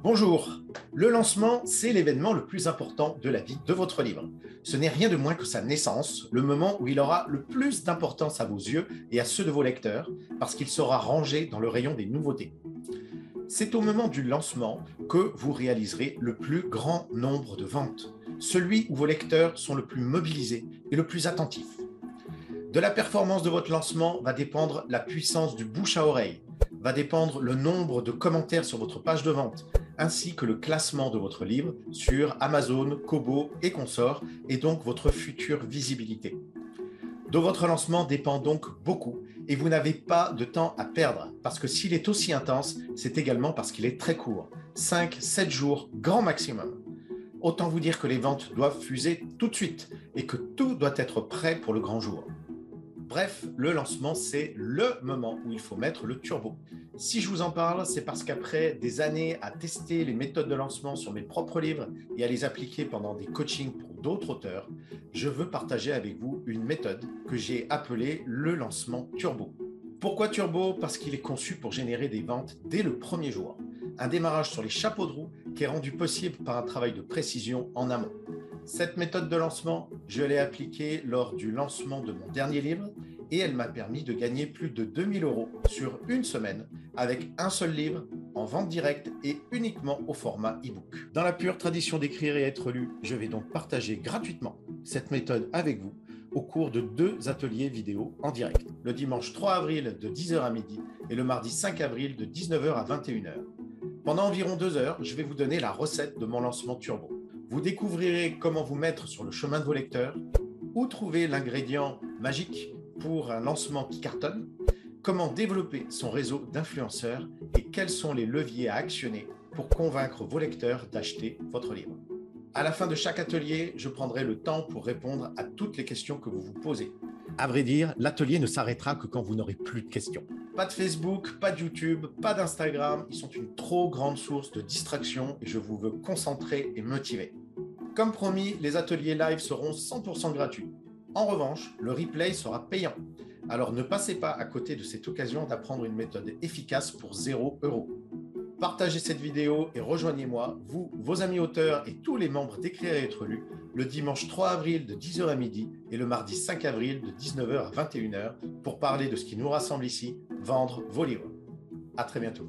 Bonjour. Le lancement, c'est l'événement le plus important de la vie de votre livre. Ce n'est rien de moins que sa naissance, le moment où il aura le plus d'importance à vos yeux et à ceux de vos lecteurs, parce qu'il sera rangé dans le rayon des nouveautés. C'est au moment du lancement que vous réaliserez le plus grand nombre de ventes, celui où vos lecteurs sont le plus mobilisés et le plus attentifs. De la performance de votre lancement va dépendre la puissance du bouche à oreille, va dépendre le nombre de commentaires sur votre page de vente, ainsi que le classement de votre livre sur Amazon, Kobo et consorts, et donc votre future visibilité. De votre lancement dépend donc beaucoup et vous n'avez pas de temps à perdre parce que s'il est aussi intense, c'est également parce qu'il est très court. 5-7 jours, grand maximum. Autant vous dire que les ventes doivent fuser tout de suite et que tout doit être prêt pour le grand jour. Bref, le lancement, c'est le moment où il faut mettre le turbo. Si je vous en parle, c'est parce qu'après des années à tester les méthodes de lancement sur mes propres livres et à les appliquer pendant des coachings pour d'autres auteurs, je veux partager avec vous une méthode que j'ai appelée le lancement turbo. Pourquoi turbo? Parce qu'il est conçu pour générer des ventes dès le premier jour. Un démarrage sur les chapeaux de roue qui est rendu possible par un travail de précision en amont. Cette méthode de lancement, je l'ai appliquée lors du lancement de mon dernier livre et elle m'a permis de gagner plus de 2000 euros sur une semaine avec un seul livre en vente directe et uniquement au format e-book. Dans la pure tradition d'écrire et être lu, je vais donc partager gratuitement cette méthode avec vous au cours de deux ateliers vidéo en direct, le dimanche 3 avril de 10h à midi et le mardi 5 avril de 19h à 21h. Pendant environ deux heures, je vais vous donner la recette de mon lancement turbo. Vous découvrirez comment vous mettre sur le chemin de vos lecteurs, où trouver l'ingrédient magique pour un lancement qui cartonne, comment développer son réseau d'influenceurs et quels sont les leviers à actionner pour convaincre vos lecteurs d'acheter votre livre. À la fin de chaque atelier, je prendrai le temps pour répondre à toutes les questions que vous vous posez. À vrai dire, l'atelier ne s'arrêtera que quand vous n'aurez plus de questions. Pas de Facebook, pas de YouTube, pas d'Instagram, ils sont une trop grande source de distraction et je vous veux concentrer et motiver. Comme promis, les ateliers live seront 100% gratuits. En revanche, le replay sera payant. Alors ne passez pas à côté de cette occasion d'apprendre une méthode efficace pour 0 euros. Partagez cette vidéo et rejoignez-moi, vous, vos amis auteurs et tous les membres d'Écrire et être lu, le dimanche 3 avril de 10h à midi et le mardi 5 avril de 19h à 21h pour parler de ce qui nous rassemble ici, vendre vos livres. À très bientôt.